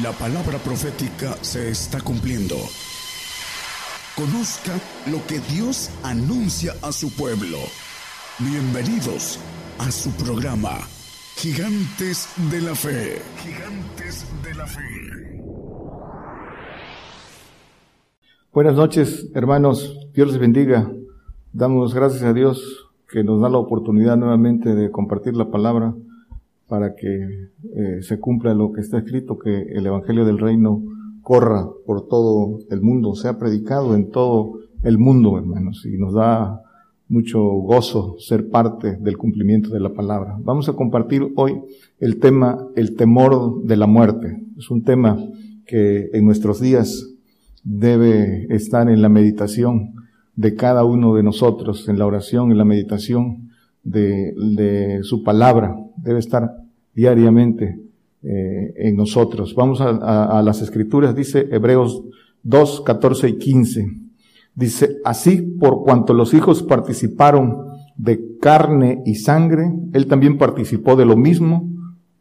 La palabra profética se está cumpliendo. Conozca lo que Dios anuncia a su pueblo. Bienvenidos a su programa, Gigantes de la Fe. Gigantes de la Fe. Buenas noches, hermanos. Dios les bendiga. Damos gracias a Dios que nos da la oportunidad nuevamente de compartir la palabra para que eh, se cumpla lo que está escrito, que el Evangelio del Reino corra por todo el mundo, sea predicado en todo el mundo, hermanos, y nos da mucho gozo ser parte del cumplimiento de la palabra. Vamos a compartir hoy el tema, el temor de la muerte. Es un tema que en nuestros días debe estar en la meditación de cada uno de nosotros, en la oración, en la meditación de, de su palabra. Debe estar diariamente eh, en nosotros. Vamos a, a, las escrituras, dice Hebreos 2, 14 y 15. Dice, así por cuanto los hijos participaron de carne y sangre, él también participó de lo mismo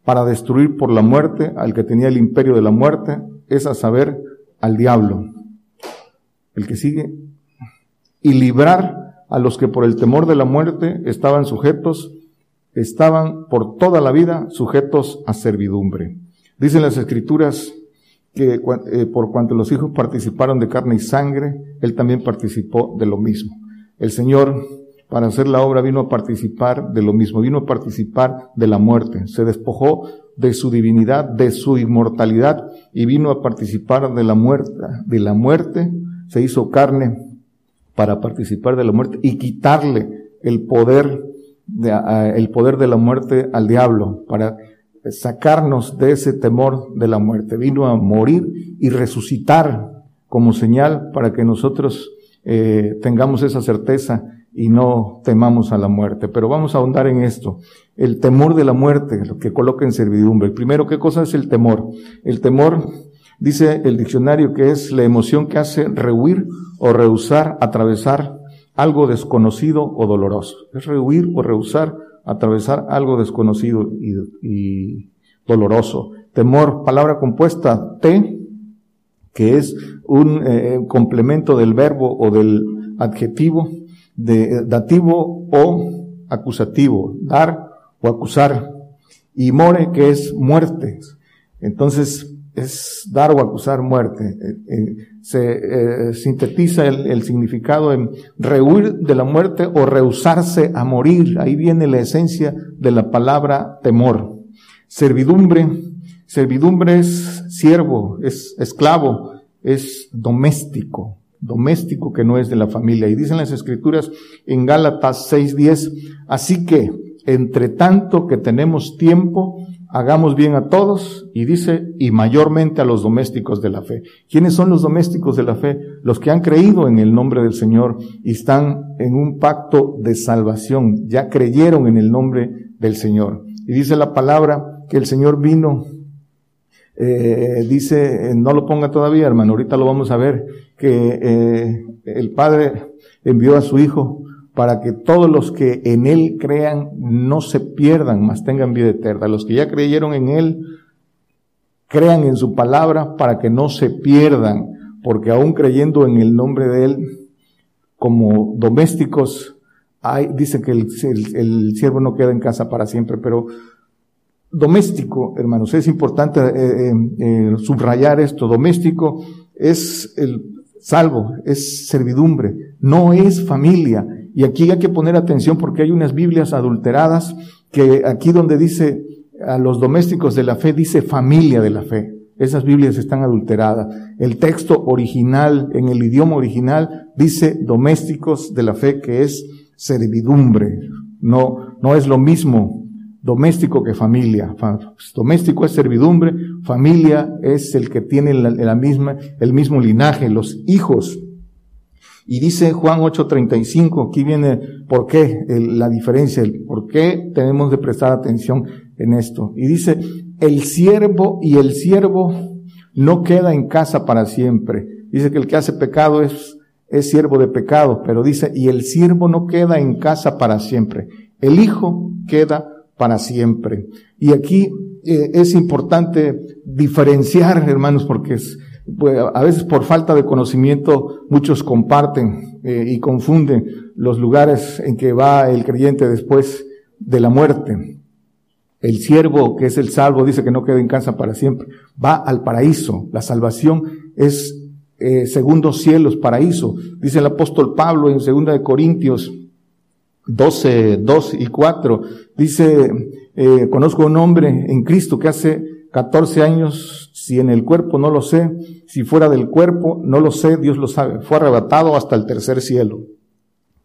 para destruir por la muerte al que tenía el imperio de la muerte, es a saber, al diablo. El que sigue, y librar a los que por el temor de la muerte estaban sujetos estaban por toda la vida sujetos a servidumbre. Dicen las escrituras que eh, por cuanto los hijos participaron de carne y sangre, él también participó de lo mismo. El Señor, para hacer la obra, vino a participar de lo mismo, vino a participar de la muerte. Se despojó de su divinidad, de su inmortalidad y vino a participar de la muerte, de la muerte, se hizo carne para participar de la muerte y quitarle el poder el poder de la muerte al diablo, para sacarnos de ese temor de la muerte. Vino a morir y resucitar como señal para que nosotros eh, tengamos esa certeza y no temamos a la muerte. Pero vamos a ahondar en esto. El temor de la muerte, lo que coloca en servidumbre. Primero, ¿qué cosa es el temor? El temor, dice el diccionario, que es la emoción que hace rehuir o rehusar, atravesar algo desconocido o doloroso. Es rehuir o rehusar atravesar algo desconocido y, doloroso. Temor, palabra compuesta T, que es un eh, complemento del verbo o del adjetivo de dativo o acusativo, dar o acusar. Y more, que es muerte. Entonces, es dar o acusar muerte. Eh, eh, se eh, sintetiza el, significado en rehuir de la muerte o rehusarse a morir. Ahí viene la esencia de la palabra temor. Servidumbre. Servidumbre es siervo, es esclavo, es doméstico. Doméstico que no es de la familia. Y dicen las escrituras en Gálatas 6.10, así que, entre tanto que tenemos tiempo, hagamos bien a todos y dice, y mayormente a los domésticos de la fe. ¿Quiénes son los domésticos de la fe? Los que han creído en el nombre del Señor y están en un pacto de salvación, ya creyeron en el nombre del Señor. Y dice la palabra que el Señor vino, eh, dice, no lo ponga todavía hermano, ahorita lo vamos a ver, que eh, el Padre envió a su Hijo para que todos los que en Él crean no se pierdan, mas tengan vida eterna. Los que ya creyeron en Él, crean en su palabra para que no se pierdan, porque aún creyendo en el nombre de Él, como domésticos, hay, dice que el, el, siervo no queda en casa para siempre, pero doméstico, hermanos, es importante eh, eh, eh, subrayar esto, doméstico es el salvo, es servidumbre, no es familia, y aquí hay que poner atención porque hay unas Biblias adulteradas que aquí donde dice a los domésticos de la fe dice familia de la fe. Esas Biblias están adulteradas. El texto original, en el idioma original, dice domésticos de la fe, que es servidumbre. No, no es lo mismo doméstico que familia. Doméstico es servidumbre, familia es el que tiene la, la misma, el mismo linaje, los hijos y dice Juan 8:35, aquí viene por qué la diferencia, por qué tenemos de prestar atención en esto. Y dice, el siervo y el siervo no queda en casa para siempre. Dice que el que hace pecado es, es siervo de pecado, pero dice, y el siervo no queda en casa para siempre. El hijo queda para siempre. Y aquí eh, es importante diferenciar, hermanos, porque es, pues, a veces por falta de conocimiento muchos comparten eh, y confunden los lugares en que va el creyente después de la muerte. El siervo, que es el salvo, dice que no queda en casa para siempre. Va al paraíso. La salvación es eh, cielos, paraíso. Dice el apóstol Pablo en segunda de Corintios 12, 2 y 4. Dice, eh, conozco un hombre en Cristo que hace 14 años, si en el cuerpo no lo sé, si fuera del cuerpo no lo sé, Dios lo sabe. Fue arrebatado hasta el tercer cielo.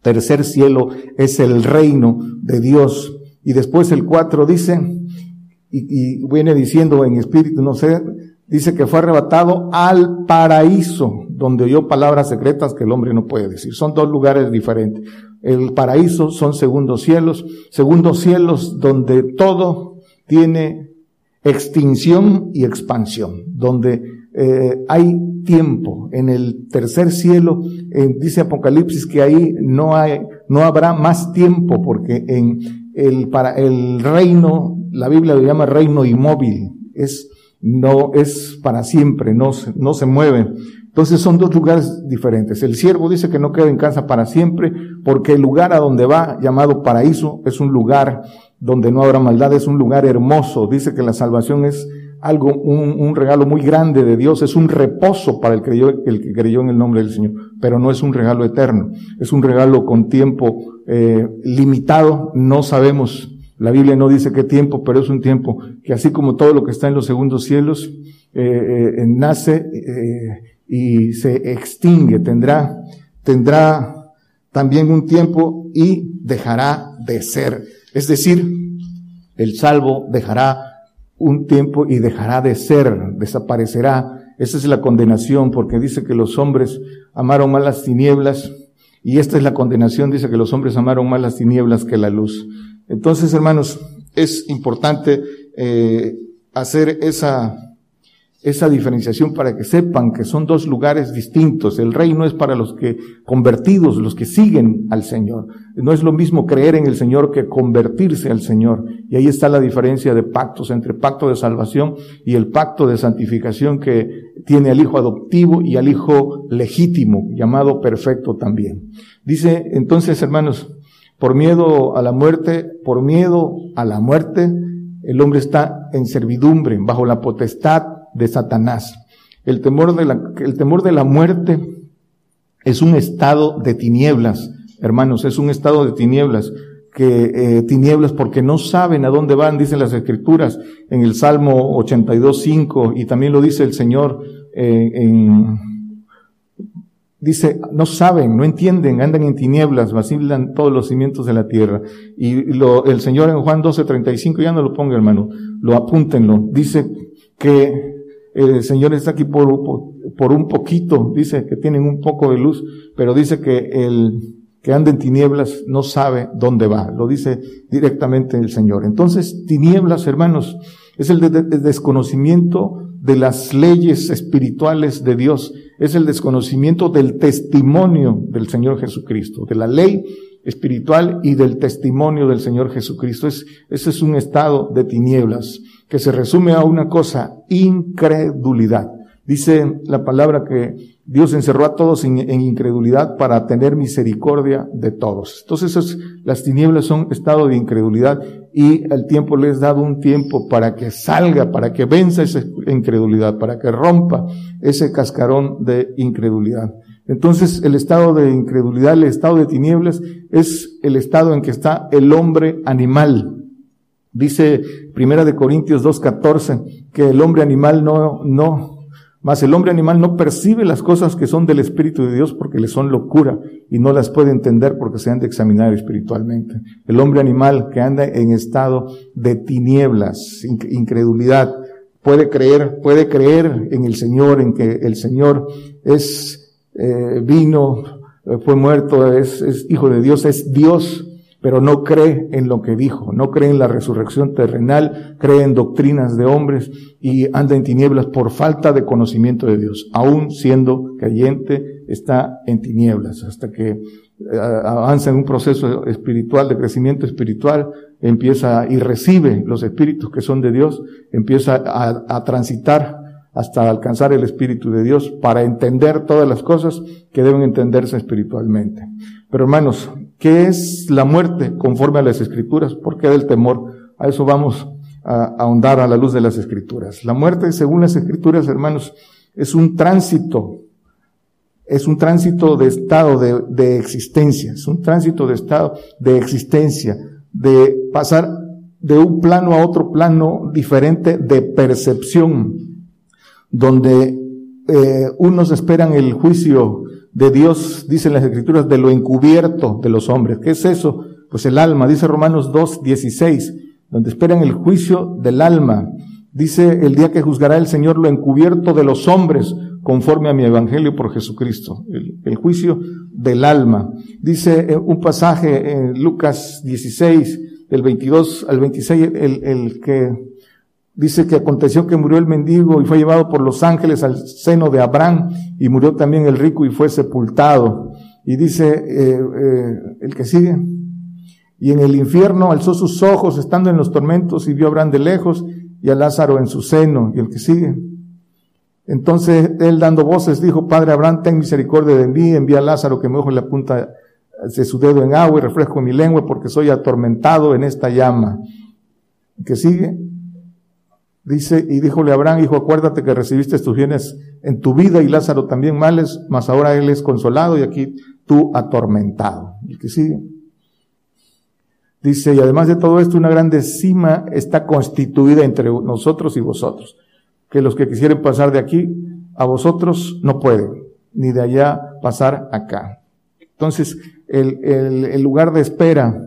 Tercer cielo es el reino de Dios. Y después el 4 dice, y, y viene diciendo en espíritu, no sé, dice que fue arrebatado al paraíso, donde oyó palabras secretas que el hombre no puede decir. Son dos lugares diferentes. El paraíso son segundos cielos, segundos cielos donde todo tiene extinción y expansión, donde eh, hay tiempo. En el tercer cielo, dice Apocalipsis que ahí no hay, no habrá más tiempo, porque en el, para el reino, la Biblia lo llama reino inmóvil, es no es para siempre, no, no se mueve. Entonces son dos lugares diferentes. El siervo dice que no queda en casa para siempre porque el lugar a donde va, llamado paraíso, es un lugar donde no habrá maldad, es un lugar hermoso. Dice que la salvación es algo, un, regalo muy grande de Dios, es un reposo para el, creyó, el que creyó en el nombre del Señor, pero no es un regalo eterno, es un regalo con tiempo eh, limitado, no sabemos la Biblia no dice qué tiempo, pero es un tiempo que así como todo lo que está en los segundos cielos, eh, eh, nace eh, y se extingue, tendrá, tendrá también un tiempo y dejará de ser. Es decir, el salvo dejará un tiempo y dejará de ser, desaparecerá. Esa es la condenación, porque dice que los hombres amaron más las tinieblas, y esta es la condenación, dice que los hombres amaron más las tinieblas que la luz. Entonces, hermanos, es importante eh, hacer esa, esa diferenciación para que sepan que son dos lugares distintos. El reino es para los que convertidos, los que siguen al Señor. No es lo mismo creer en el Señor que convertirse al Señor. Y ahí está la diferencia de pactos entre pacto de salvación y el pacto de santificación que tiene al hijo adoptivo y al hijo legítimo, llamado perfecto también. Dice entonces, hermanos, por miedo a la muerte, por miedo a la muerte, el hombre está en servidumbre, bajo la potestad de Satanás. El temor de la, el temor de la muerte es un estado de tinieblas, hermanos, es un estado de tinieblas, que eh, tinieblas porque no saben a dónde van, dicen las escrituras en el Salmo 82.5 y también lo dice el Señor eh, en Dice, no saben, no entienden, andan en tinieblas, vacilan todos los cimientos de la tierra. Y el Señor en Juan 12:35, ya no lo ponga hermano, lo apúntenlo. Dice que el Señor está aquí por, por, un poquito, dice que tienen un poco de luz, pero dice que el que anda en tinieblas no sabe dónde va. Lo dice directamente el Señor. Entonces, tinieblas, hermanos, es el desconocimiento de las leyes espirituales de Dios es el desconocimiento del testimonio del Señor Jesucristo, de la ley espiritual y del testimonio del Señor Jesucristo. Es, ese es un estado de tinieblas que se resume a una cosa, incredulidad. Dice la palabra que Dios encerró a todos en, incredulidad para tener misericordia de todos. Entonces las tinieblas son estado de incredulidad y el tiempo les dado un tiempo para que salga, para que venza esa incredulidad, para que rompa ese cascarón de incredulidad. Entonces el estado de incredulidad, el estado de tinieblas es el estado en que está el hombre animal. Dice Primera de Corintios 2.14 que el hombre animal no, no, mas el hombre animal no percibe las cosas que son del Espíritu de Dios porque le son locura y no las puede entender porque se han de examinar espiritualmente. El hombre animal que anda en estado de tinieblas, incredulidad, puede creer, puede creer en el Señor, en que el Señor es eh, vino, fue muerto, es, es hijo de Dios, es Dios, pero no cree en lo que dijo, no cree en la resurrección terrenal, cree en doctrinas de hombres y anda en tinieblas por falta de conocimiento de Dios. Aún siendo creyente, está en tinieblas hasta que eh, avanza en un proceso espiritual, de crecimiento espiritual, empieza y recibe los espíritus que son de Dios, empieza a, a transitar hasta alcanzar el Espíritu de Dios para entender todas las cosas que deben entenderse espiritualmente. Pero hermanos, ¿qué es la muerte conforme a las Escrituras? ¿Por qué del temor? A eso vamos a ahondar a la luz de las Escrituras. La muerte, según las Escrituras, hermanos, es un tránsito, es un tránsito de estado de, existencia, es un tránsito de estado de existencia, de pasar de un plano a otro plano diferente de percepción, donde eh, unos esperan el juicio de Dios, dicen las escrituras, de lo encubierto de los hombres. ¿Qué es eso? Pues el alma, dice Romanos 2, 16, donde esperan el juicio del alma. Dice el día que juzgará el Señor lo encubierto de los hombres, conforme a mi evangelio por Jesucristo. El, juicio del alma. Dice eh, un pasaje en Lucas 16, del 22 al 26, el, el que Dice que aconteció que murió el mendigo y fue llevado por los ángeles al seno de Abraham y murió también el rico y fue sepultado. Y dice eh, eh, el que sigue, y en el infierno alzó sus ojos estando en los tormentos y vio Abraham de lejos y a Lázaro en su seno. Y el que sigue. Entonces él dando voces dijo, Padre Abraham, ten misericordia de mí, envía a Lázaro que me ojo la punta de su dedo en agua y refresco mi lengua porque soy atormentado en esta llama. El que sigue. Dice, y díjole Abraham, hijo, acuérdate que recibiste tus bienes en tu vida y Lázaro también males, mas ahora él es consolado y aquí tú atormentado. El que sigue. Dice, y además de todo esto, una grande cima está constituida entre nosotros y vosotros, que los que quisieren pasar de aquí a vosotros no pueden, ni de allá pasar acá. Entonces, el, el, el lugar de espera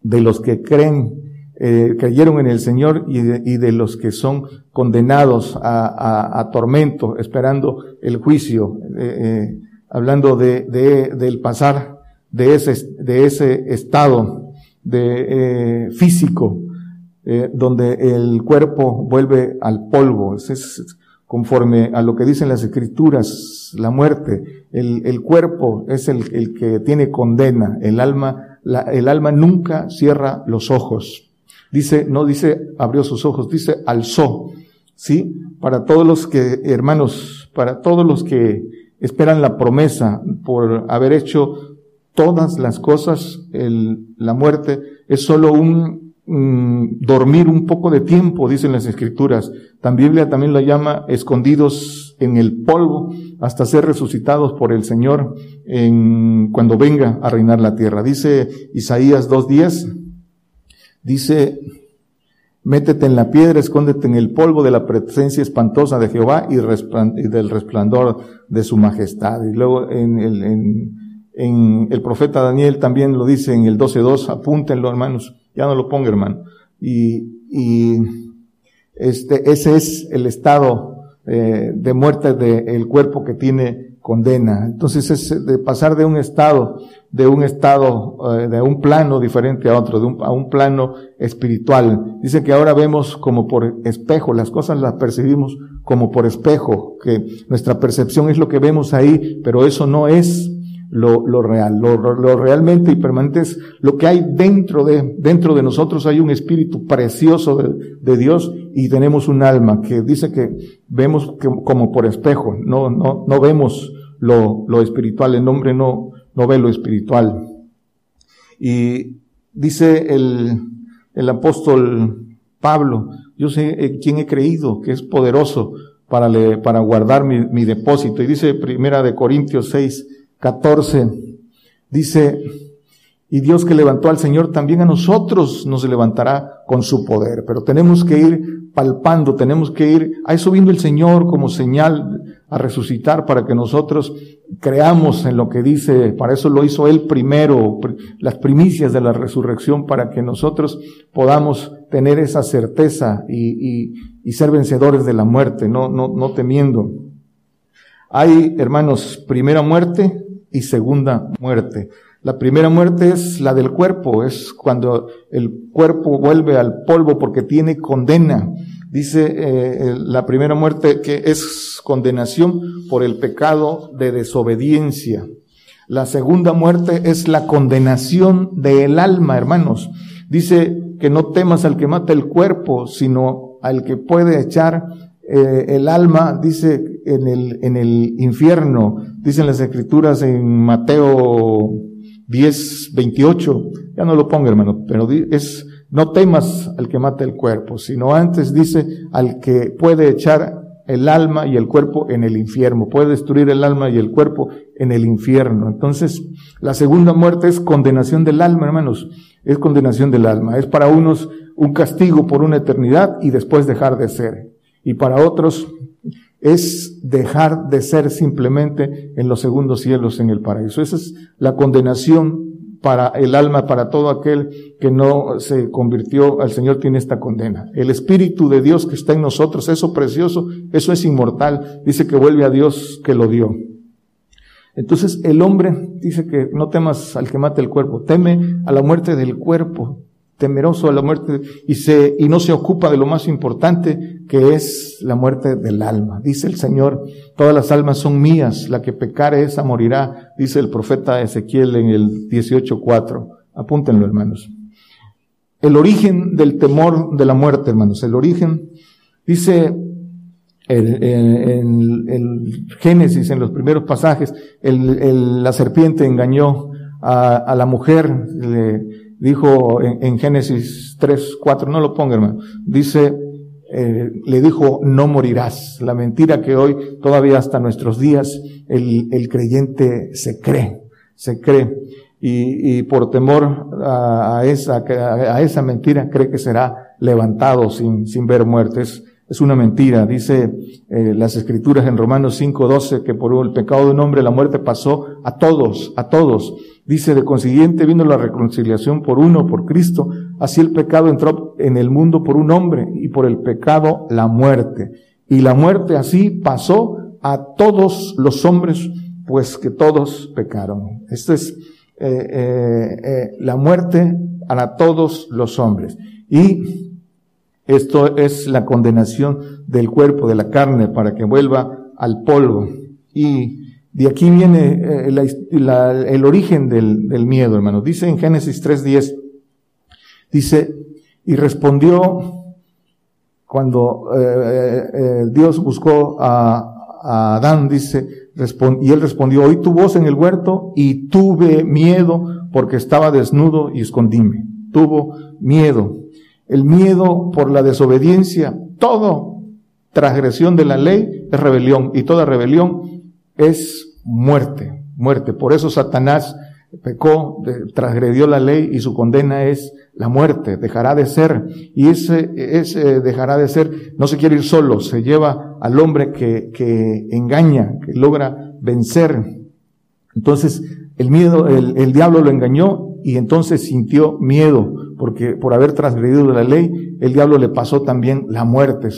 de los que creen eh, creyeron en el Señor y de, y de, los que son condenados a, a, a tormento, esperando el juicio, eh, eh, hablando de, de, del pasar de ese, de ese estado de físico, donde el cuerpo vuelve al polvo. Es, es, conforme a lo que dicen las escrituras, la muerte, el, el cuerpo es el, el, que tiene condena, el alma, la, el alma nunca cierra los ojos. Dice, no dice abrió sus ojos, dice alzó. ¿Sí? Para todos los que, hermanos, para todos los que esperan la promesa por haber hecho todas las cosas, el, la muerte es solo un, dormir un poco de tiempo, dicen las escrituras. La Biblia también la llama escondidos en el polvo hasta ser resucitados por el Señor en, cuando venga a reinar la tierra. Dice Isaías 2.10, Dice, métete en la piedra, escóndete en el polvo de la presencia espantosa de Jehová y, del resplandor de su majestad. Y luego en el, en, el profeta Daniel también lo dice en el 12.2, apúntenlo hermanos, ya no lo ponga hermano. Y, y este, ese es el estado eh, de muerte del cuerpo que tiene condena. Entonces es de pasar de un estado, de un estado, eh, de un plano diferente a otro, de un, a un plano espiritual. Dice que ahora vemos como por espejo, las cosas las percibimos como por espejo, que nuestra percepción es lo que vemos ahí, pero eso no es lo, lo real. Lo, lo, realmente y permanente es lo que hay dentro de, dentro de nosotros hay un espíritu precioso de, de Dios y tenemos un alma que dice que vemos como por espejo, no, no, no vemos lo, lo espiritual, el hombre no, no ve lo espiritual. Y dice el, el apóstol Pablo, yo sé quién he creído que es poderoso para, le, para guardar mi, mi depósito. Y dice primera de Corintios 6, 14, dice, y Dios que levantó al Señor también a nosotros nos levantará con su poder. Pero tenemos que ir palpando, tenemos que ir, a eso vino el Señor como señal a resucitar para que nosotros creamos en lo que dice, para eso lo hizo Él primero, las primicias de la resurrección, para que nosotros podamos tener esa certeza y, y, y ser vencedores de la muerte, no, no, no temiendo. Hay, hermanos, primera muerte, y segunda muerte. La primera muerte es la del cuerpo, es cuando el cuerpo vuelve al polvo porque tiene condena. Dice eh, la primera muerte que es condenación por el pecado de desobediencia. La segunda muerte es la condenación del alma, hermanos. Dice que no temas al que mata el cuerpo, sino al que puede echar eh, el alma, dice en el, en el infierno, dicen las escrituras en Mateo 10, 28, ya no lo pongo hermano, pero es, no temas al que mata el cuerpo, sino antes dice al que puede echar el alma y el cuerpo en el infierno, puede destruir el alma y el cuerpo en el infierno. Entonces, la segunda muerte es condenación del alma, hermanos, es condenación del alma, es para unos un castigo por una eternidad y después dejar de ser. Y para otros es dejar de ser simplemente en los segundos cielos en el paraíso. Esa es la condenación para el alma, para todo aquel que no se convirtió al Señor tiene esta condena. El Espíritu de Dios que está en nosotros, eso precioso, eso es inmortal, dice que vuelve a Dios que lo dio. Entonces el hombre dice que no temas al que mate el cuerpo, teme a la muerte del cuerpo, temeroso a la muerte y se, y no se ocupa de lo más importante que es la muerte del alma. Dice el Señor, todas las almas son mías, la que pecare esa morirá, dice el profeta Ezequiel en el 18.4. Apúntenlo, hermanos. El origen del temor de la muerte, hermanos, el origen, dice en el, Génesis, en los primeros pasajes, la serpiente engañó a, a la mujer, le, dijo en, Génesis 3, 4, no lo ponga hermano, dice, eh, le dijo, no morirás. La mentira que hoy, todavía hasta nuestros días, el, el creyente se cree, se cree. Y, y por temor a, a, esa, a esa mentira cree que será levantado sin, sin ver muertes. Es una mentira. Dice eh, las escrituras en Romanos 5:12 que por el pecado de un hombre la muerte pasó a todos, a todos. Dice de consiguiente vino la reconciliación por uno, por Cristo. Así el pecado entró en el mundo por un hombre y por el pecado la muerte. Y la muerte así pasó a todos los hombres, pues que todos pecaron. Esto es eh, eh, eh la muerte a todos los hombres. Y esto es la condenación del cuerpo, de la carne, para que vuelva al polvo. Y de aquí viene eh, el origen del, miedo, hermano. Dice en Génesis 3.10, dice, y respondió cuando eh, eh, Dios buscó a, a Adán, dice, y él respondió, oí tu voz en el huerto y tuve miedo porque estaba desnudo y escondíme. Tuvo miedo el miedo por la desobediencia, todo transgresión de la ley es rebelión y toda rebelión es muerte, muerte. Por eso Satanás pecó, transgredió la ley y su condena es la muerte, dejará de ser. Y ese, ese dejará de ser, no se quiere ir solo, se lleva al hombre que, que engaña, que logra vencer. Entonces, el miedo, el, el diablo lo engañó y entonces sintió miedo porque por haber transgredido la ley, el diablo le pasó también la muerte.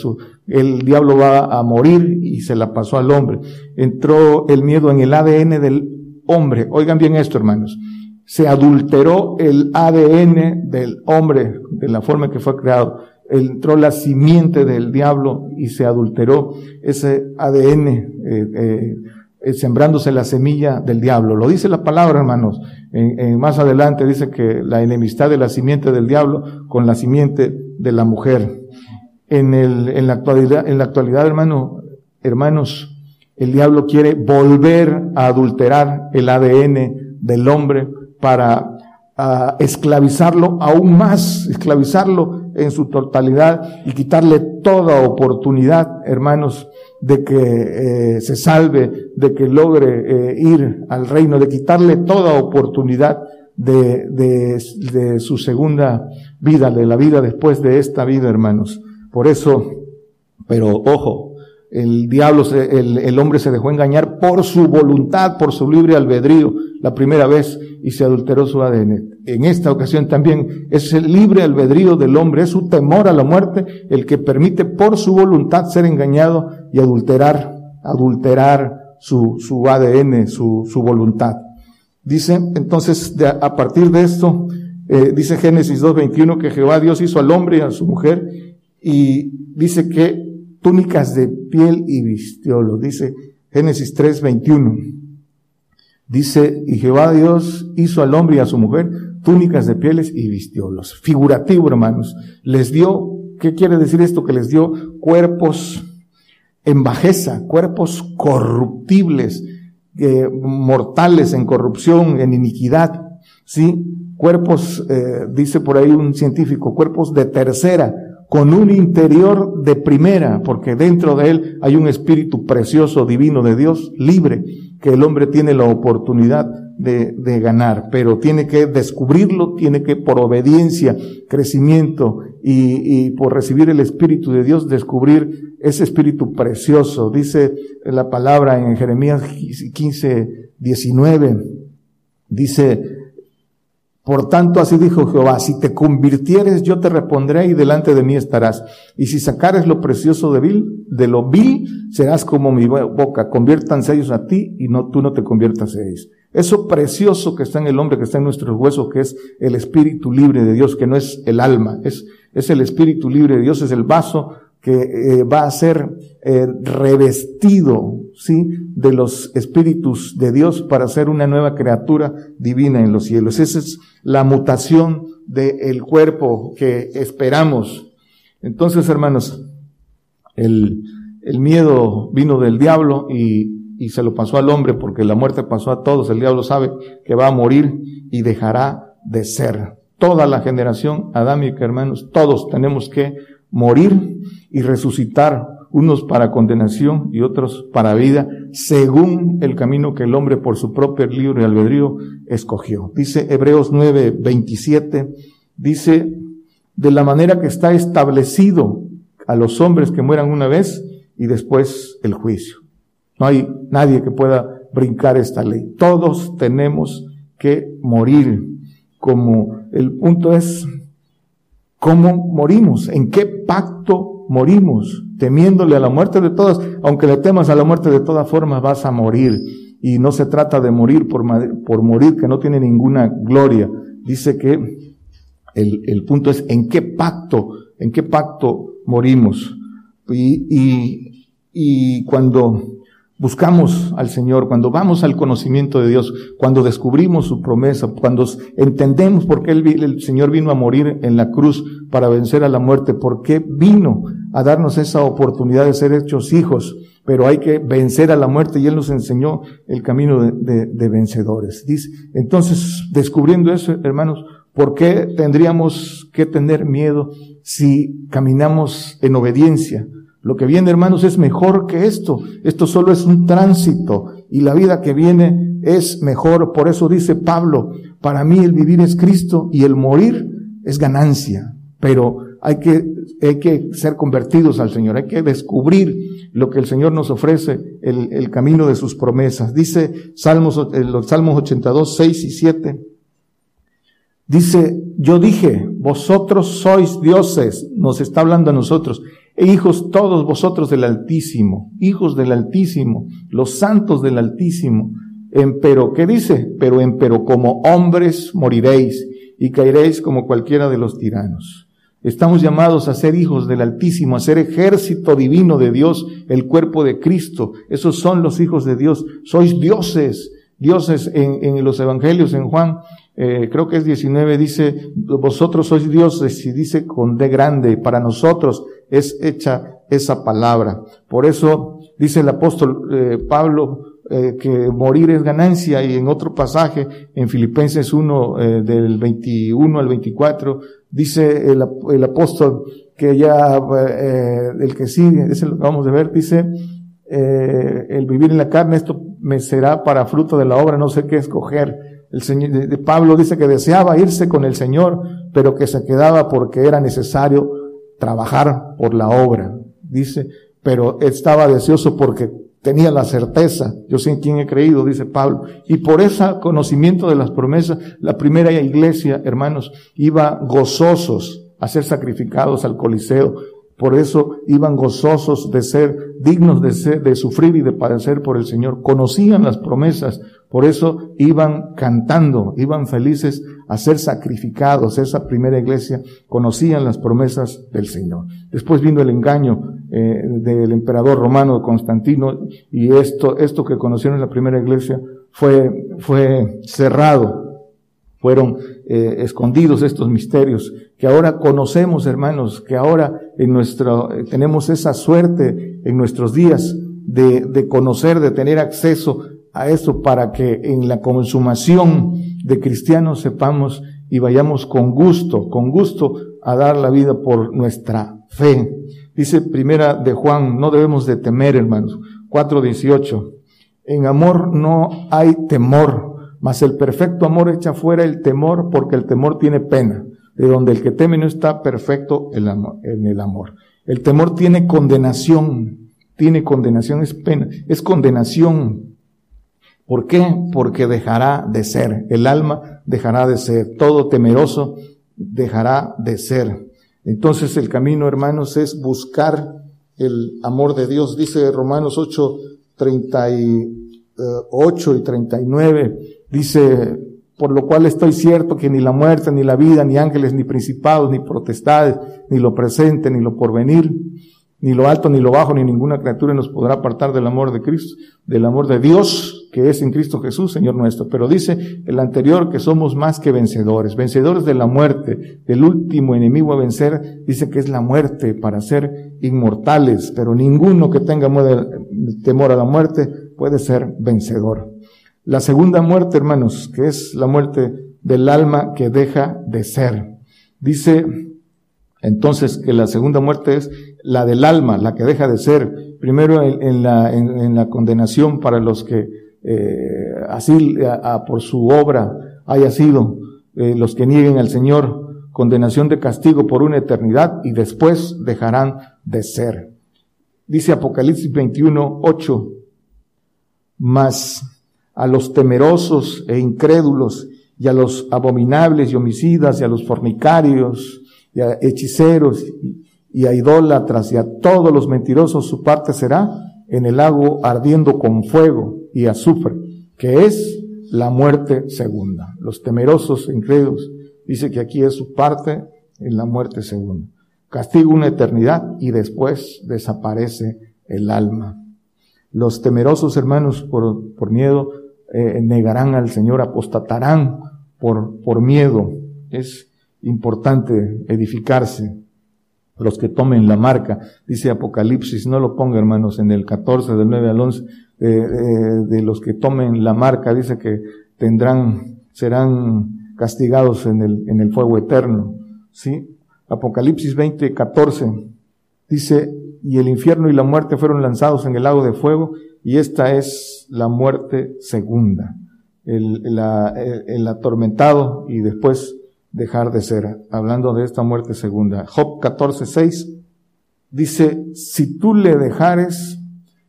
el diablo va a morir y se la pasó al hombre. Entró el miedo en el ADN del hombre. Oigan bien esto, hermanos. Se adulteró el ADN del hombre de la forma que fue creado. Entró la simiente del diablo y se adulteró ese ADN. Eh, eh, eh, sembrándose la semilla del diablo. Lo dice la palabra, hermanos. En, más adelante dice que la enemistad de la simiente del diablo con la simiente de la mujer. En, la actualidad, en la actualidad, hermano, hermanos, el diablo quiere volver a adulterar el ADN del hombre para esclavizarlo aún más, esclavizarlo en su totalidad y quitarle toda oportunidad, hermanos, de que eh, se salve, de que logre eh, ir al reino, de quitarle toda oportunidad de, de, de, su segunda vida, de la vida después de esta vida, hermanos. Por eso, pero ojo, el diablo, se, el, hombre se dejó engañar por su voluntad, por su libre albedrío, la primera vez y se adulteró su ADN. En esta ocasión también es el libre albedrío del hombre, es su temor a la muerte el que permite por su voluntad ser engañado y adulterar, adulterar su, ADN, su, voluntad. Dice entonces, a partir de esto, eh, dice Génesis 2.21 que Jehová Dios hizo al hombre y a su mujer y dice que túnicas de piel y vistiolo. Dice Génesis 3.21. Dice, y Jehová Dios hizo al hombre y a su mujer túnicas de pieles y vistiólos. Figurativo, hermanos. Les dio, ¿qué quiere decir esto? Que les dio cuerpos en bajeza, cuerpos corruptibles, eh, mortales en corrupción, en iniquidad, ¿sí? Cuerpos, eh, dice por ahí un científico, cuerpos de tercera, con un interior de primera, porque dentro de él hay un espíritu precioso, divino de Dios, libre, que el hombre tiene la oportunidad de, de, ganar, pero tiene que descubrirlo, tiene que por obediencia, crecimiento y, y por recibir el Espíritu de Dios, descubrir ese Espíritu precioso. Dice la palabra en Jeremías 15, 19, dice, por tanto, así dijo Jehová, si te convirtieres, yo te repondré y delante de mí estarás. Y si sacares lo precioso de vil, de lo vil, serás como mi boca. Conviértanse ellos a ti y no, tú no te conviertas a ellos. Eso precioso que está en el hombre, que está en nuestros huesos, que es el espíritu libre de Dios, que no es el alma, es, es el espíritu libre de Dios, es el vaso que eh, va a ser eh, revestido, ¿sí? De los espíritus de Dios para ser una nueva criatura divina en los cielos. Esa es la mutación del cuerpo que esperamos. Entonces, hermanos, el, el miedo vino del diablo y, y se lo pasó al hombre porque la muerte pasó a todos. El diablo sabe que va a morir y dejará de ser. Toda la generación adámica, hermanos, todos tenemos que morir y resucitar, unos para condenación y otros para vida, según el camino que el hombre por su propio libre albedrío escogió. Dice Hebreos 9, 27, dice, de la manera que está establecido a los hombres que mueran una vez y después el juicio. No hay nadie que pueda brincar esta ley. Todos tenemos que morir. Como el punto es ¿Cómo morimos? ¿En qué pacto morimos? Temiéndole a la muerte de todas. Aunque le temas a la muerte de todas formas, vas a morir. Y no se trata de morir por, morir, que no tiene ninguna gloria. Dice que el, punto es en qué pacto, en qué pacto morimos. Y, y cuando buscamos al Señor, cuando vamos al conocimiento de Dios, cuando descubrimos su promesa, cuando entendemos por qué el, Señor vino a morir en la cruz para vencer a la muerte, por qué vino a darnos esa oportunidad de ser hechos hijos, pero hay que vencer a la muerte y Él nos enseñó el camino de, de vencedores. Dice, entonces, descubriendo eso, hermanos, ¿por qué tendríamos que tener miedo si caminamos en obediencia? Lo que viene, hermanos, es mejor que esto. Esto solo es un tránsito y la vida que viene es mejor. Por eso dice Pablo, para mí el vivir es Cristo y el morir es ganancia. Pero hay que, hay que ser convertidos al Señor, hay que descubrir lo que el Señor nos ofrece, el, el camino de sus promesas. Dice Salmos, los Salmos 82, 6 y 7. Dice, yo dije, vosotros sois dioses, nos está hablando a nosotros, e hijos todos vosotros del Altísimo, hijos del Altísimo, los santos del Altísimo. Empero, ¿qué dice? Pero empero como hombres moriréis y caeréis como cualquiera de los tiranos. Estamos llamados a ser hijos del Altísimo, a ser ejército divino de Dios, el cuerpo de Cristo. Esos son los hijos de Dios. Sois dioses, dioses en, en los evangelios, en Juan eh, creo que es 19, dice, vosotros sois dioses y dice con D grande, para nosotros es hecha esa palabra. Por eso dice el apóstol eh, Pablo eh, que morir es ganancia y en otro pasaje, en Filipenses 1 del 21 al 24, dice el, apóstol que ya el que sigue, ese lo vamos a ver, dice, el vivir en la carne, esto me será para fruto de la obra, no sé qué escoger el Señor, Pablo dice que deseaba irse con el Señor, pero que se quedaba porque era necesario trabajar por la obra. Dice, pero estaba deseoso porque tenía la certeza, yo sé en quién he creído, dice Pablo, y por ese conocimiento de las promesas, la primera iglesia, hermanos, iba gozosos a ser sacrificados al Coliseo, por eso iban gozosos de ser dignos de, ser, de sufrir y de padecer por el Señor. Conocían las promesas, por eso iban cantando, iban felices a ser sacrificados. Esa primera iglesia conocían las promesas del Señor. Después vino el engaño eh, del emperador romano Constantino y esto, esto que conocieron en la primera iglesia fue, fue cerrado. Fueron eh, escondidos estos misterios que ahora conocemos, hermanos, que ahora en nuestro, tenemos esa suerte en nuestros días de, de conocer, de tener acceso a eso para que en la consumación de cristianos sepamos y vayamos con gusto, con gusto a dar la vida por nuestra fe. Dice primera de Juan, no debemos de temer, hermanos. 4.18. En amor no hay temor, mas el perfecto amor echa fuera el temor porque el temor tiene pena. De donde el que teme no está perfecto en el amor. El temor tiene condenación, tiene condenación, es pena, es condenación. ¿Por qué? Porque dejará de ser. El alma dejará de ser. Todo temeroso dejará de ser. Entonces el camino, hermanos, es buscar el amor de Dios. Dice Romanos 8, 38 y 39, dice, por lo cual estoy cierto que ni la muerte, ni la vida, ni ángeles, ni principados, ni potestades, ni lo presente, ni lo porvenir, ni lo alto, ni lo bajo, ni ninguna criatura nos podrá apartar del amor de Cristo, del amor de Dios que es en Cristo Jesús, Señor nuestro. Pero dice el anterior que somos más que vencedores, vencedores de la muerte, del último enemigo a vencer, dice que es la muerte para ser inmortales, pero ninguno que tenga temor a la muerte puede ser vencedor. La segunda muerte, hermanos, que es la muerte del alma que deja de ser. Dice entonces que la segunda muerte es la del alma, la que deja de ser. Primero en, la, en, la, condenación para los que eh, así por su obra haya sido eh, los que nieguen al Señor, condenación de castigo por una eternidad y después dejarán de ser. Dice Apocalipsis 21, 8, mas a los temerosos e incrédulos y a los abominables y homicidas y a los fornicarios y a hechiceros y a idólatras y a todos los mentirosos su parte será en el lago ardiendo con fuego y azufre, que es la muerte segunda. Los temerosos incrédulos dice que aquí es su parte en la muerte segunda. Castigo una eternidad y después desaparece el alma. Los temerosos hermanos por, por miedo eh, negarán al Señor, apostatarán por, por miedo. Es importante edificarse. Los que tomen la marca, dice Apocalipsis, no lo ponga hermanos en el 14 del 9 al 11, de los que tomen la marca, dice que tendrán, serán castigados en el, en el fuego eterno. ¿Sí? Apocalipsis 20, 14 dice, y el infierno y la muerte fueron lanzados en el lago de fuego, y esta es la muerte segunda. El, el atormentado y después dejar de ser, hablando de esta muerte segunda. Job 14, 6 dice, si tú le dejares,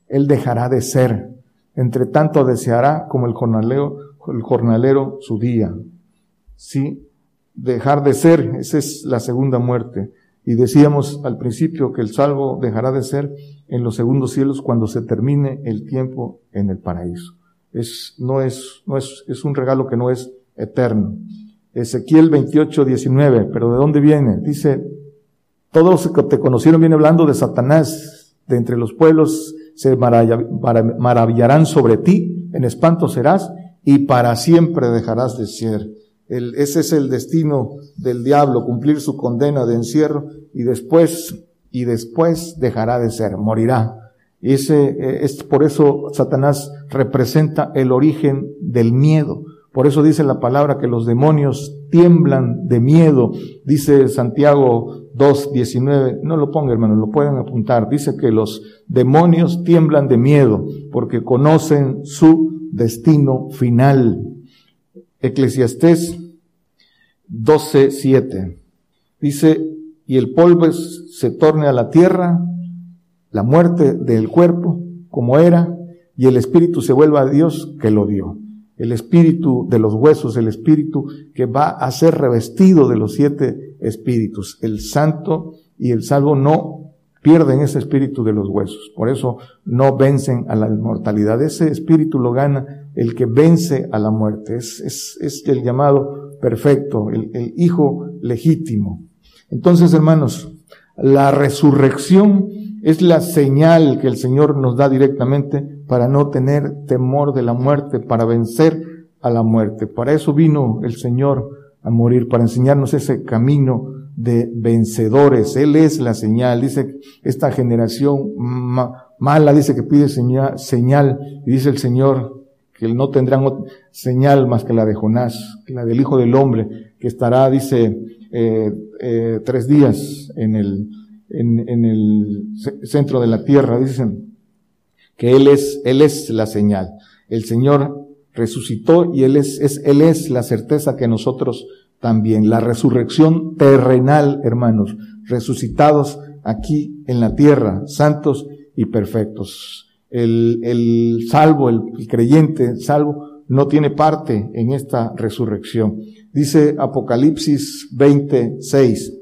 él dejará de ser. Entre tanto deseará como el jornalero, el jornalero su día. Sí, dejar de ser, esa es la segunda muerte. Y decíamos al principio que el salvo dejará de ser en los segundos cielos cuando se termine el tiempo en el paraíso. Es, no es, no es, es un regalo que no es eterno. Ezequiel 28, 19, pero ¿de dónde viene? Dice, todos los que te conocieron viene hablando de Satanás, de entre los pueblos se maravillarán sobre ti, en espanto serás y para siempre dejarás de ser. El, ese es el destino del diablo, cumplir su condena de encierro y después, y después dejará de ser, morirá. Y ese, eh, es por eso Satanás representa el origen del miedo. Por eso dice la palabra que los demonios tiemblan de miedo. Dice Santiago 2.19. No lo ponga hermano, lo pueden apuntar. Dice que los demonios tiemblan de miedo porque conocen su destino final. Eclesiastés 12.7. Dice, y el polvo se torne a la tierra, la muerte del cuerpo como era, y el espíritu se vuelva a Dios que lo dio el espíritu de los huesos, el espíritu que va a ser revestido de los siete espíritus. El santo y el salvo no pierden ese espíritu de los huesos. Por eso no vencen a la inmortalidad. Ese espíritu lo gana el que vence a la muerte. Es, es, el llamado perfecto, el hijo legítimo. Entonces, hermanos, la resurrección es la señal que el Señor nos da directamente para no tener temor de la muerte, para vencer a la muerte. Para eso vino el Señor a morir, para enseñarnos ese camino de vencedores. Él es la señal. Dice esta generación mala, dice que pide señal, señal, y dice el Señor que no tendrán señal más que la de Jonás, la del Hijo del Hombre, que estará, dice, eh, eh, tres días en el, en, en, el centro de la tierra. Dicen que Él es, Él es la señal. El Señor resucitó y Él es, es, Él es la certeza que nosotros también. La resurrección terrenal, hermanos, resucitados aquí en la tierra, santos y perfectos. El, el salvo, el, el creyente salvo, no tiene parte en esta resurrección. Dice Apocalipsis 26,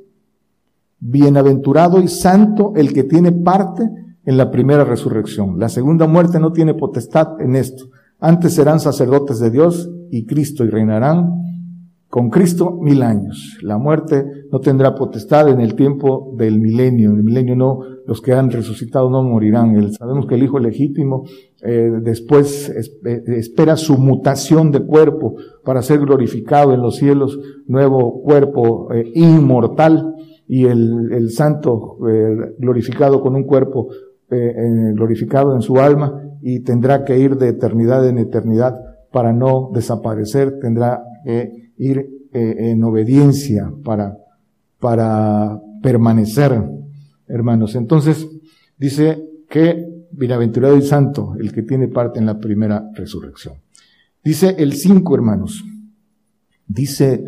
bienaventurado y santo el que tiene parte en la primera resurrección. La segunda muerte no tiene potestad en esto. Antes serán sacerdotes de Dios y Cristo y reinarán con Cristo mil años. La muerte no tendrá potestad en el tiempo del milenio. En el milenio no, los que han resucitado no morirán. Sabemos que el Hijo legítimo eh, después eh, espera su mutación de cuerpo para ser glorificado en los cielos, nuevo cuerpo eh, inmortal y el, el santo glorificado con un cuerpo glorificado en su alma y tendrá que ir de eternidad en eternidad para no desaparecer, tendrá que ir en obediencia para, para permanecer, hermanos. Entonces, dice que bienaventurado y santo el que tiene parte en la primera resurrección. Dice el cinco, hermanos. Dice,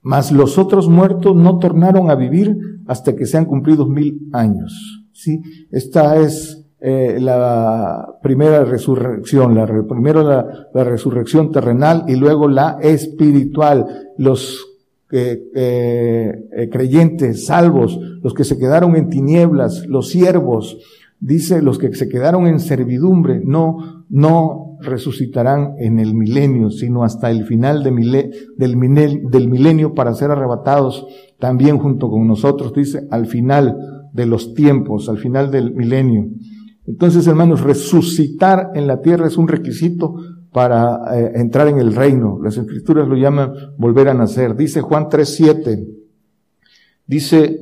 mas los otros muertos no tornaron a vivir hasta que sean cumplidos mil años. Sí, esta es eh, la primera resurrección, la, primero la, resurrección terrenal y luego la espiritual. Los eh, eh, creyentes, salvos, los que se quedaron en tinieblas, los siervos, dice los que se quedaron en servidumbre, no, no resucitarán en el milenio, sino hasta el final de del, del milenio para ser arrebatados también junto con nosotros, dice, al final de los tiempos, al final del milenio. Entonces, hermanos, resucitar en la tierra es un requisito para eh, entrar en el reino. Las escrituras lo llaman volver a nacer. Dice Juan 3:7. Dice,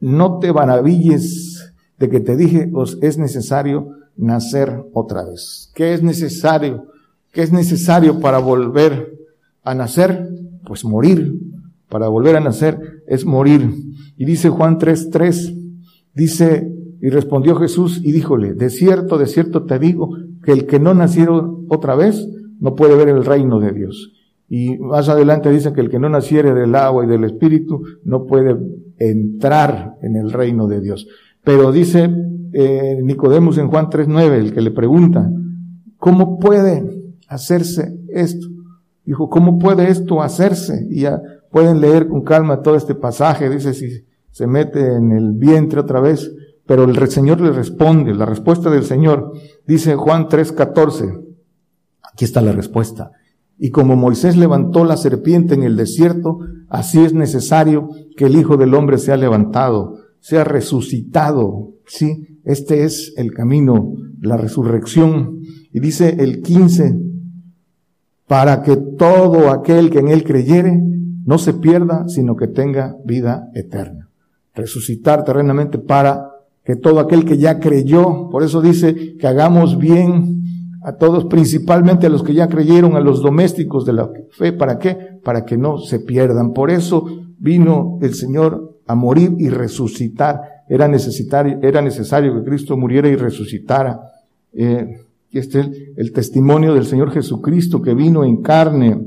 no te maravilles de que te dije, os es necesario nacer otra vez. ¿Qué es necesario? ¿Qué es necesario para volver a nacer? Pues morir. Para volver a nacer es morir. Y dice Juan 3:3, dice, y respondió Jesús y díjole, de cierto, de cierto te digo, que el que no nacieron otra vez no puede ver el reino de Dios. Y más adelante dice que el que no naciere del agua y del espíritu no puede entrar en el reino de Dios. Pero dice eh, Nicodemos en Juan 3.9, el que le pregunta, ¿cómo puede hacerse esto? Dijo, ¿cómo puede esto hacerse? Y ya pueden leer con calma todo este pasaje. Dice, si se mete en el vientre otra vez, pero el Señor le responde, la respuesta del Señor, dice Juan 3:14, aquí está la respuesta. Y como Moisés levantó la serpiente en el desierto, así es necesario que el Hijo del Hombre sea levantado, sea resucitado. Sí, este es el camino, la resurrección. Y dice el 15, para que todo aquel que en él creyere no se pierda, sino que tenga vida eterna. Resucitar terrenamente para que todo aquel que ya creyó, por eso dice que hagamos bien a todos, principalmente a los que ya creyeron, a los domésticos de la fe, ¿para qué? Para que no se pierdan. Por eso vino el Señor a morir y resucitar. Era necesario, era necesario que Cristo muriera y resucitara. Eh, este es el, el testimonio del Señor Jesucristo que vino en carne,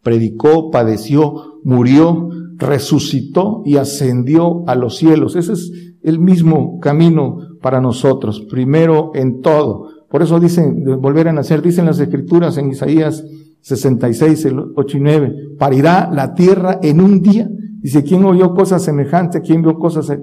predicó, padeció, murió, resucitó y ascendió a los cielos. Ese es el mismo camino para nosotros, primero en todo. Por eso dicen, volver a nacer, dicen las escrituras en Isaías 66, el 8 y 9, parirá la tierra en un día. Dice, ¿quién oyó cosas semejantes? ¿Quién vio cosas,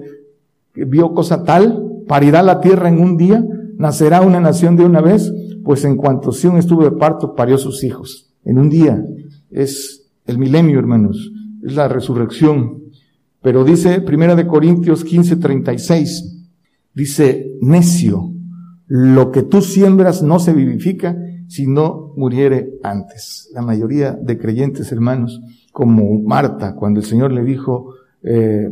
vio cosa tal? ¿Parirá la tierra en un día? ¿Nacerá una nación de una vez? Pues en cuanto Sion estuvo de parto, parió sus hijos. En un día. Es el milenio, hermanos. Es la resurrección. Pero dice Primera de Corintios 15:36, Dice, necio, lo que tú siembras no se vivifica si no muriere antes. La mayoría de creyentes hermanos, como Marta, cuando el Señor le dijo, eh,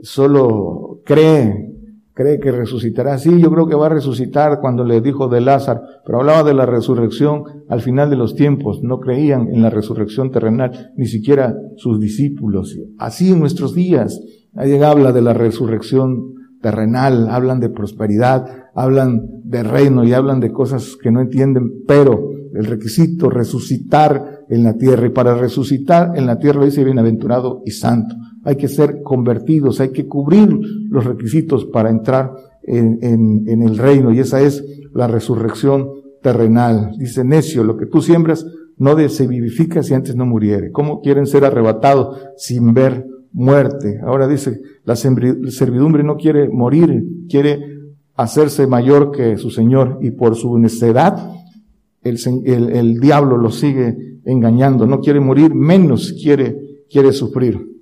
solo cree, cree que resucitará. Sí, yo creo que va a resucitar cuando le dijo de Lázaro, pero hablaba de la resurrección al final de los tiempos. No creían en la resurrección terrenal, ni siquiera sus discípulos. Así en nuestros días, alguien habla de la resurrección terrenal, hablan de prosperidad, hablan de reino y hablan de cosas que no entienden, pero el requisito, resucitar en la tierra, y para resucitar en la tierra dice bienaventurado y santo hay que ser convertidos, hay que cubrir los requisitos para entrar en, el reino y esa es la resurrección terrenal. Dice necio, lo que tú siembras no se vivifica si antes no muriere. ¿Cómo quieren ser arrebatados sin ver muerte? Ahora dice, la servidumbre no quiere morir, quiere hacerse mayor que su Señor y por su necedad el, el, el diablo lo sigue engañando. No quiere morir, menos quiere, quiere sufrir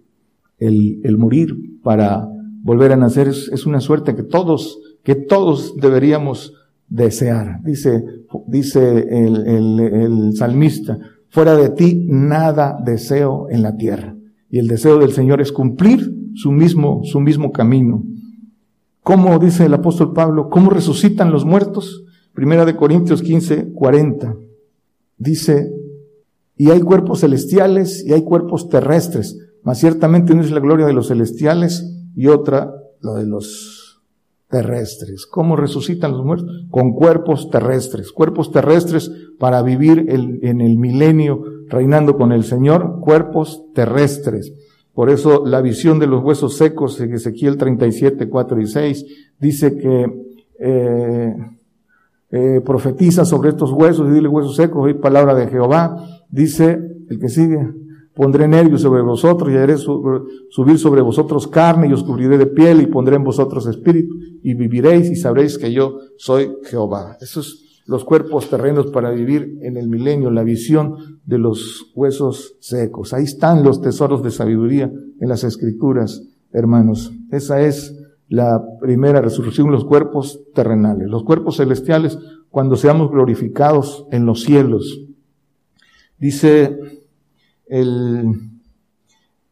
el, morir para volver a nacer es, una suerte que todos, que todos deberíamos desear. Dice, dice el, el, el salmista, fuera de ti nada deseo en la tierra. Y el deseo del Señor es cumplir su mismo, su mismo camino. ¿Cómo dice el apóstol Pablo? ¿Cómo resucitan los muertos? Primera de Corintios 15, 40. Dice, y hay cuerpos celestiales y hay cuerpos terrestres, mas ciertamente una es la gloria de los celestiales y otra la de los terrestres. ¿Cómo resucitan los muertos? Con cuerpos terrestres, cuerpos terrestres para vivir en el milenio reinando con el Señor, cuerpos terrestres. Por eso la visión de los huesos secos en Ezequiel 37, 4 y 6 dice que eh, eh, profetiza sobre estos huesos y dile huesos secos, y palabra de Jehová. Dice el que sigue, Pondré nervios sobre vosotros y haré subir sobre vosotros carne y os cubriré de piel y pondré en vosotros espíritu y viviréis y sabréis que yo soy Jehová. Esos los cuerpos terrenos para vivir en el milenio, la visión de los huesos secos. Ahí están los tesoros de sabiduría en las escrituras, hermanos. Esa es la primera resurrección, los cuerpos terrenales. Los cuerpos celestiales, cuando seamos glorificados en los cielos. Dice el,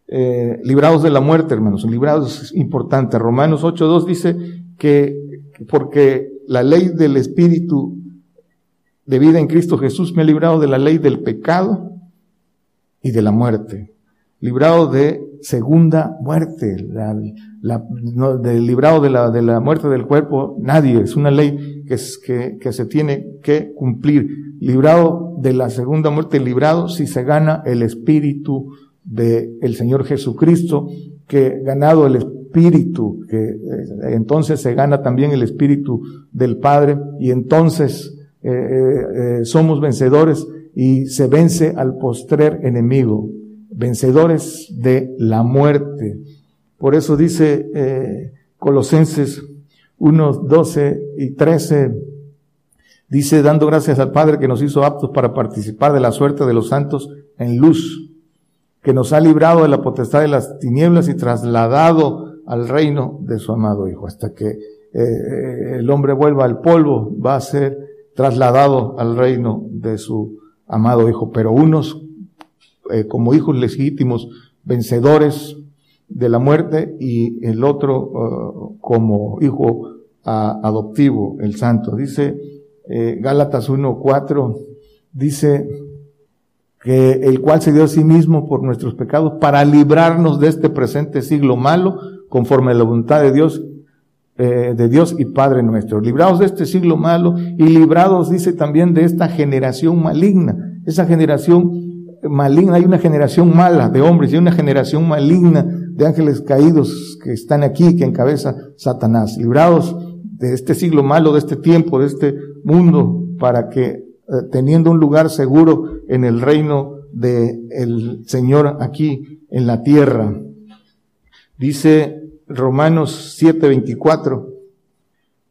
eh, librados de la muerte, hermanos, librados es importante. Romanos 8.2 dice que porque la ley del Espíritu de vida en Cristo Jesús me ha librado de la ley del pecado y de la muerte. Librado de segunda muerte, la, librado de la, de la muerte del cuerpo, nadie. Es una ley que, que, que se tiene que cumplir. Librado de la segunda muerte, librado si se gana el espíritu del el Señor Jesucristo, que ganado el espíritu, que eh, entonces se gana también el espíritu del Padre y entonces eh, eh, somos vencedores y se vence al postrer enemigo, vencedores de la muerte. Por eso dice Colosenses 1, 12 y 13, Dice, dando gracias al Padre que nos hizo aptos para participar de la suerte de los santos en luz, que nos ha librado de la potestad de las tinieblas y trasladado al reino de su amado Hijo. Hasta que eh, el hombre vuelva al polvo, va a ser trasladado al reino de su amado Hijo. Pero unos, eh, como hijos legítimos, vencedores de la muerte, y el otro uh, como hijo adoptivo, el santo. Dice, eh, Gálatas 1.4 dice que el cual se dio a sí mismo por nuestros pecados para librarnos de este presente siglo malo, conforme a la voluntad de Dios, eh, de Dios y Padre nuestro. Librados de este siglo malo y librados, dice también, de esta generación maligna. Esa generación maligna, hay una generación mala de hombres y una generación maligna de ángeles caídos que están aquí, que encabeza Satanás. Librados de este siglo malo, de este tiempo, de este mundo, para que eh, teniendo un lugar seguro en el reino del el Señor aquí en la tierra. Dice Romanos 7:24,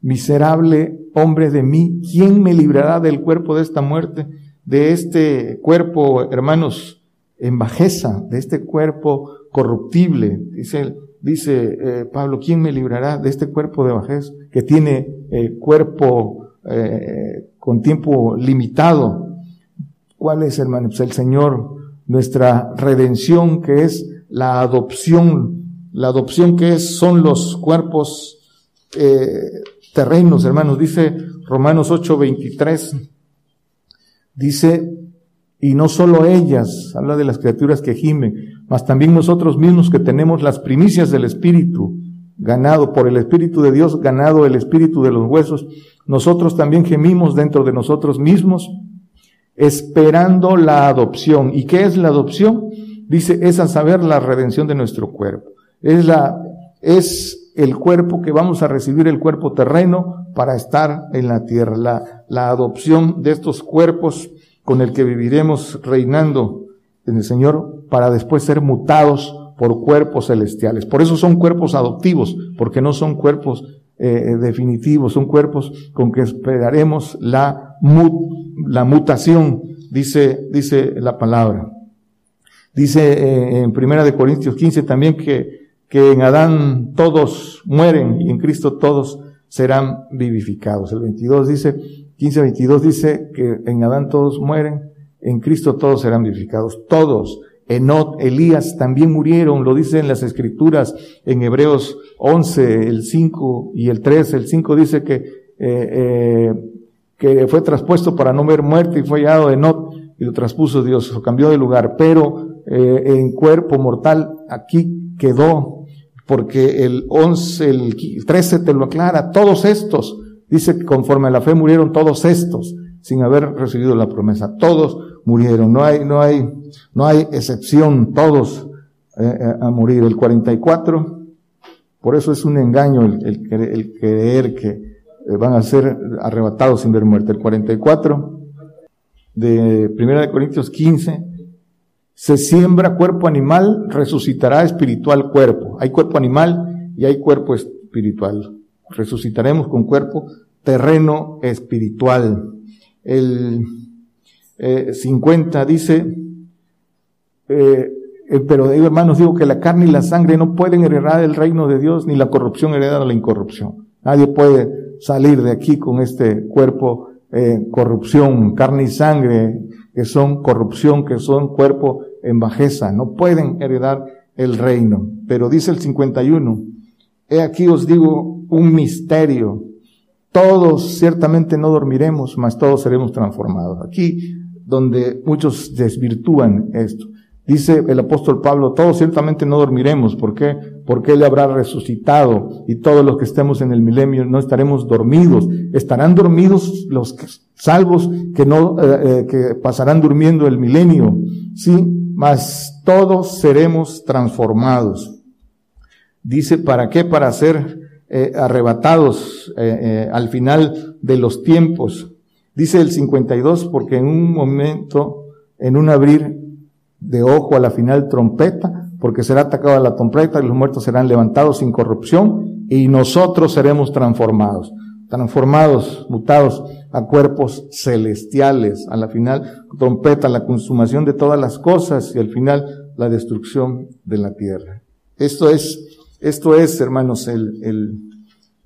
miserable hombre de mí, ¿quién me librará del cuerpo de esta muerte? De este cuerpo, hermanos, en bajeza, de este cuerpo corruptible. Dice dice eh, Pablo, ¿quién me librará de este cuerpo de bajez que tiene eh, cuerpo eh, con tiempo limitado? ¿Cuál es, hermano? Pues el Señor, nuestra redención que es la adopción, la adopción que es, son los cuerpos terrenos, hermanos. Dice Romanos 8:23, dice, y no solo ellas, habla de las criaturas que gimen, mas también nosotros mismos que tenemos las primicias del Espíritu, ganado por el Espíritu de Dios, ganado el Espíritu de los huesos, nosotros también gemimos dentro de nosotros mismos, esperando la adopción. ¿Y qué es la adopción? Dice, es a saber la redención de nuestro cuerpo. Es la, es el cuerpo que vamos a recibir, el cuerpo terreno, para estar en la tierra. La, la adopción de estos cuerpos con el que viviremos reinando en el Señor para después ser mutados por cuerpos celestiales. Por eso son cuerpos adoptivos, porque no son cuerpos eh, definitivos, son cuerpos con que esperaremos la, la mutación, dice, dice la palabra. Dice eh, en Primera de Corintios 15 también que, que en Adán todos mueren y en Cristo todos serán vivificados. El 22 dice, 15, 22 dice que en Adán todos mueren en Cristo todos serán vivificados, todos. Enot, Elías también murieron, lo dicen las escrituras en Hebreos 11, el 5 y el 3. El 5 dice que, eh, eh, que fue traspuesto para no ver muerte y fue hallado Enot y lo traspuso Dios, cambió de lugar, pero eh, en cuerpo mortal aquí quedó, porque el 11, el 13 te lo aclara, todos estos, dice que conforme a la fe murieron todos estos, sin haber recibido la promesa, todos murieron. No hay, no hay, no hay excepción, todos eh, eh, a morir. El 44, por eso es un engaño el, el, creer que eh, van a ser arrebatados sin ver muerte. El 44 de 1 de Corintios 15, se siembra cuerpo animal, resucitará espiritual cuerpo. Hay cuerpo animal y hay cuerpo espiritual. Resucitaremos con cuerpo terreno espiritual. El 50 eh, dice, eh, eh, pero hermanos, digo que la carne y la sangre no pueden heredar el reino de Dios, ni la corrupción heredar la incorrupción. Nadie puede salir de aquí con este cuerpo corrupción, carne y sangre, que son corrupción, que son cuerpo en bajeza. No pueden heredar el reino. Pero dice el 51, he aquí os digo un misterio. Todos ciertamente no dormiremos, mas todos seremos transformados. Aquí donde muchos desvirtúan esto. Dice el apóstol Pablo, todos ciertamente no dormiremos. ¿Por qué? Porque Él habrá resucitado y todos los que estemos en el milenio no estaremos dormidos. Estarán dormidos los salvos que no, eh, eh, que pasarán durmiendo el milenio. Sí, mas todos seremos transformados. Dice, ¿para qué? Para ser eh, arrebatados al final de los tiempos. Dice el 52, porque en un momento, en un abrir de ojo a la final trompeta, porque será atacada la trompeta y los muertos serán levantados sin corrupción y nosotros seremos transformados, transformados, mutados a cuerpos celestiales, a la final trompeta, la consumación de todas las cosas y al final la destrucción de la tierra. Esto es, esto es, hermanos, el, el,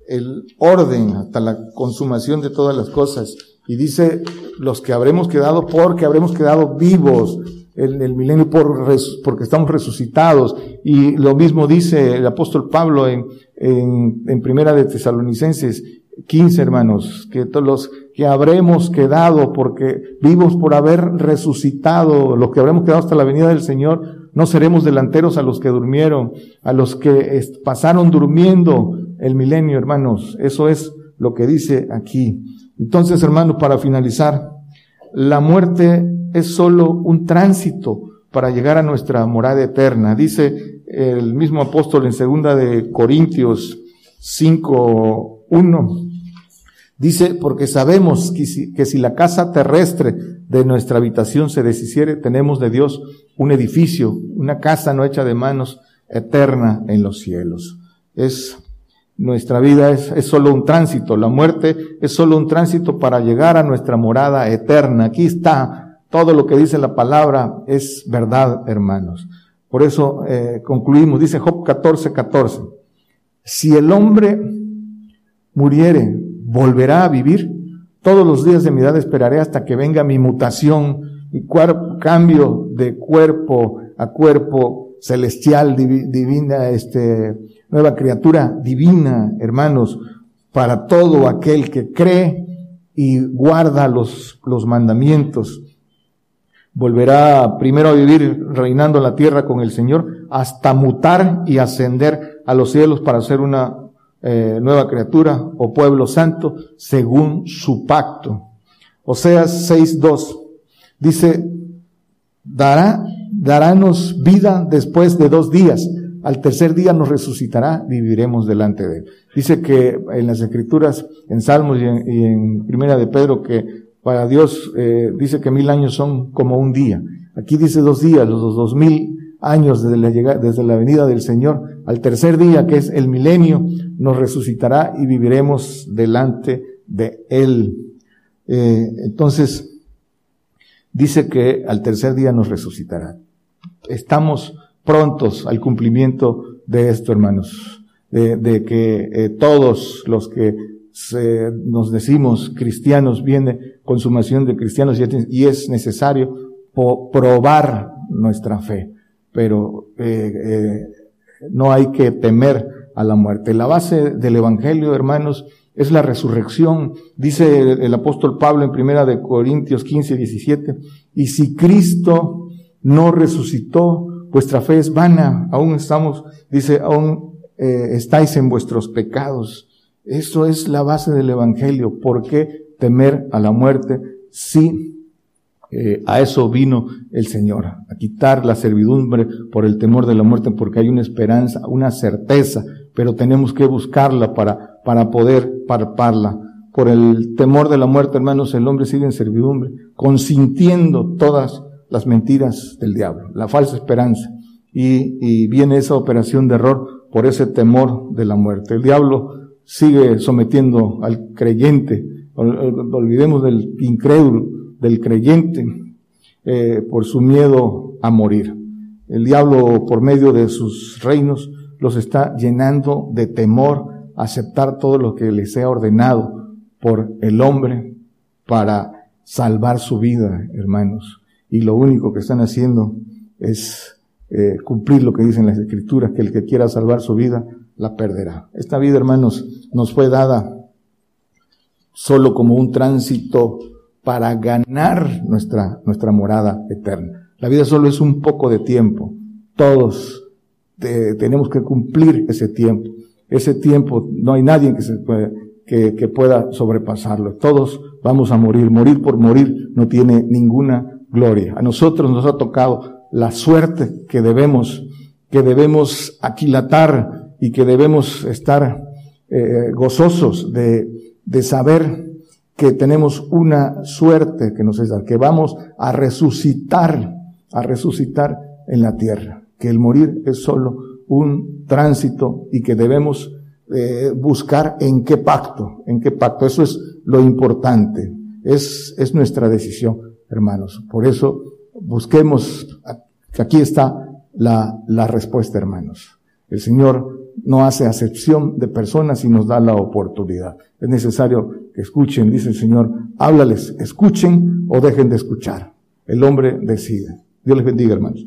el orden hasta la consumación de todas las cosas y dice, los que habremos quedado porque habremos quedado vivos el milenio por, porque estamos resucitados. Y lo mismo dice el apóstol Pablo en, en, en Primera de Tesalonicenses 15, hermanos, que todos los que habremos quedado porque vivos por haber resucitado, los que habremos quedado hasta la venida del Señor, no seremos delanteros a los que durmieron, a los que pasaron durmiendo el milenio, hermanos. Eso es lo que dice aquí. Entonces, hermano, para finalizar, la muerte es solo un tránsito para llegar a nuestra morada eterna. Dice el mismo apóstol en segunda de Corintios 5, 1. Dice, porque sabemos que si, que si la casa terrestre de nuestra habitación se deshiciere, tenemos de Dios un edificio, una casa no hecha de manos, eterna en los cielos. Es nuestra vida es, es, solo un tránsito, la muerte es solo un tránsito para llegar a nuestra morada eterna. Aquí está todo lo que dice la palabra, es verdad, hermanos. Por eso eh, concluimos, dice Job 14, 14. Si el hombre muriere, volverá a vivir. Todos los días de mi edad esperaré hasta que venga mi mutación, mi cambio de cuerpo a cuerpo celestial, divina, este, nueva criatura divina, hermanos, para todo aquel que cree y guarda los, los mandamientos. Volverá primero a vivir reinando en la tierra con el Señor hasta mutar y ascender a los cielos para ser una eh, nueva criatura o pueblo santo según su pacto. Oseas 6.2 dice, dará, darános vida después de dos días. Al tercer día nos resucitará, viviremos delante de él. Dice que en las escrituras, en Salmos y en, Primera de Pedro, que para Dios eh, dice que mil años son como un día. Aquí dice dos días, los dos mil años desde la, llegada, desde la venida del Señor, al tercer día, que es el milenio, nos resucitará y viviremos delante de Él. Eh, entonces, dice que al tercer día nos resucitará. Estamos prontos al cumplimiento de esto, hermanos, de, que eh, todos los que nos decimos cristianos viene consumación de cristianos y es necesario probar nuestra fe pero eh, eh, no hay que temer a la muerte. La base del Evangelio, hermanos, es la resurrección. Dice el, apóstol Pablo en primera de Corintios 15, 17, y si Cristo no resucitó, vuestra fe es vana, aún estamos, dice, aún eh, estáis en vuestros pecados. Eso es la base del Evangelio. ¿Por qué temer a la muerte si eh, a eso vino el Señor, a quitar la servidumbre por el temor de la muerte, porque hay una esperanza, una certeza, pero tenemos que buscarla para, para poder parparla. Por el temor de la muerte, hermanos, el hombre sigue en servidumbre, consintiendo todas las mentiras del diablo, la falsa esperanza. Y, y viene esa operación de error por ese temor de la muerte. El diablo sigue sometiendo al creyente, olvidemos del incrédulo, del creyente eh, por su miedo a morir. El diablo, por medio de sus reinos, los está llenando de temor a aceptar todo lo que les sea ordenado por el hombre para salvar su vida, hermanos. Y lo único que están haciendo es eh, cumplir lo que dicen las escrituras, que el que quiera salvar su vida, la perderá. Esta vida, hermanos, nos fue dada solo como un tránsito para ganar nuestra, nuestra morada eterna. La vida solo es un poco de tiempo. Todos tenemos que cumplir ese tiempo. Ese tiempo no hay nadie que, se que, que pueda sobrepasarlo. Todos vamos a morir. Morir por morir no tiene ninguna gloria. A nosotros nos ha tocado la suerte que debemos, que debemos aquilatar y que debemos estar eh, gozosos de, de saber que tenemos una suerte que nos es dar, que vamos a resucitar, a resucitar en la tierra, que el morir es solo un tránsito y que debemos eh, buscar en qué pacto, en qué pacto. Eso es lo importante, es, es nuestra decisión, hermanos. Por eso busquemos, aquí está la, la respuesta, hermanos. El Señor no hace acepción de personas y nos da la oportunidad. Es necesario que escuchen, dice el Señor, háblales, escuchen o dejen de escuchar. El hombre decide. Dios les bendiga, hermanos.